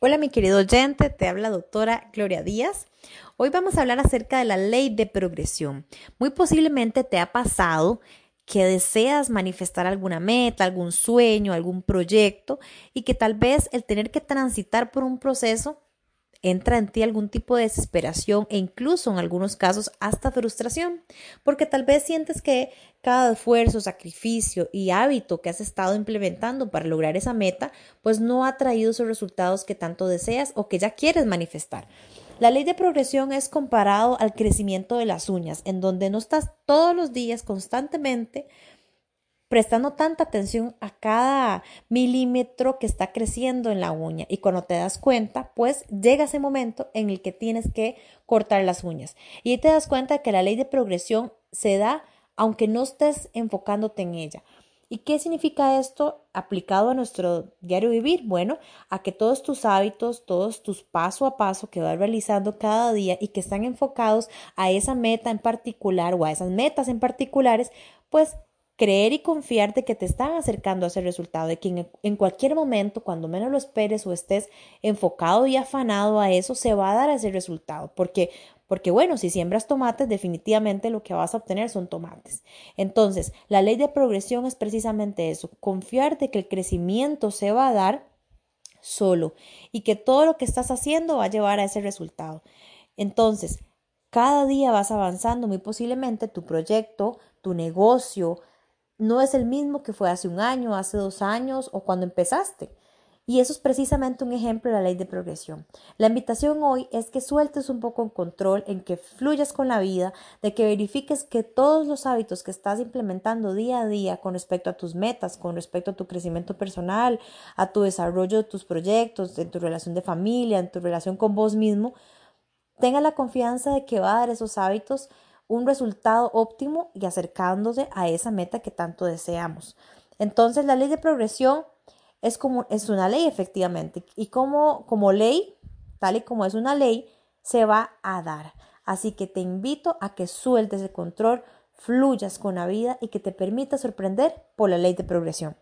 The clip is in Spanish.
Hola mi querido oyente, te habla doctora Gloria Díaz. Hoy vamos a hablar acerca de la ley de progresión. Muy posiblemente te ha pasado que deseas manifestar alguna meta, algún sueño, algún proyecto y que tal vez el tener que transitar por un proceso entra en ti algún tipo de desesperación e incluso en algunos casos hasta frustración, porque tal vez sientes que cada esfuerzo, sacrificio y hábito que has estado implementando para lograr esa meta, pues no ha traído esos resultados que tanto deseas o que ya quieres manifestar. La ley de progresión es comparado al crecimiento de las uñas, en donde no estás todos los días constantemente prestando tanta atención a cada milímetro que está creciendo en la uña y cuando te das cuenta, pues llega ese momento en el que tienes que cortar las uñas y te das cuenta que la ley de progresión se da aunque no estés enfocándote en ella. ¿Y qué significa esto aplicado a nuestro diario vivir? Bueno, a que todos tus hábitos, todos tus paso a paso que vas realizando cada día y que están enfocados a esa meta en particular o a esas metas en particulares, pues creer y confiar de que te están acercando a ese resultado, de que en, cualquier momento, cuando menos lo esperes o estés enfocado y afanado a eso, se va a dar ese resultado, porque porque bueno, si siembras tomates, definitivamente lo que vas a obtener son tomates. Entonces, la ley de progresión es precisamente eso, confiar de que el crecimiento se va a dar solo y que todo lo que estás haciendo va a llevar a ese resultado. Entonces, cada día vas avanzando, muy posiblemente tu proyecto, tu negocio, no es el mismo que fue hace un año, hace dos años o cuando empezaste. Y eso es precisamente un ejemplo de la ley de progresión. La invitación hoy es que sueltes un poco el control, en que fluyas con la vida, de que verifiques que todos los hábitos que estás implementando día a día con respecto a tus metas, con respecto a tu crecimiento personal, a tu desarrollo de tus proyectos, en tu relación de familia, en tu relación con vos mismo, tenga la confianza de que va a dar esos hábitos un resultado óptimo y acercándose a esa meta que tanto deseamos. Entonces, la ley de progresión es como es una ley efectivamente y como como ley, tal y como es una ley, se va a dar. Así que te invito a que sueltes el control, fluyas con la vida y que te permita sorprender por la ley de progresión.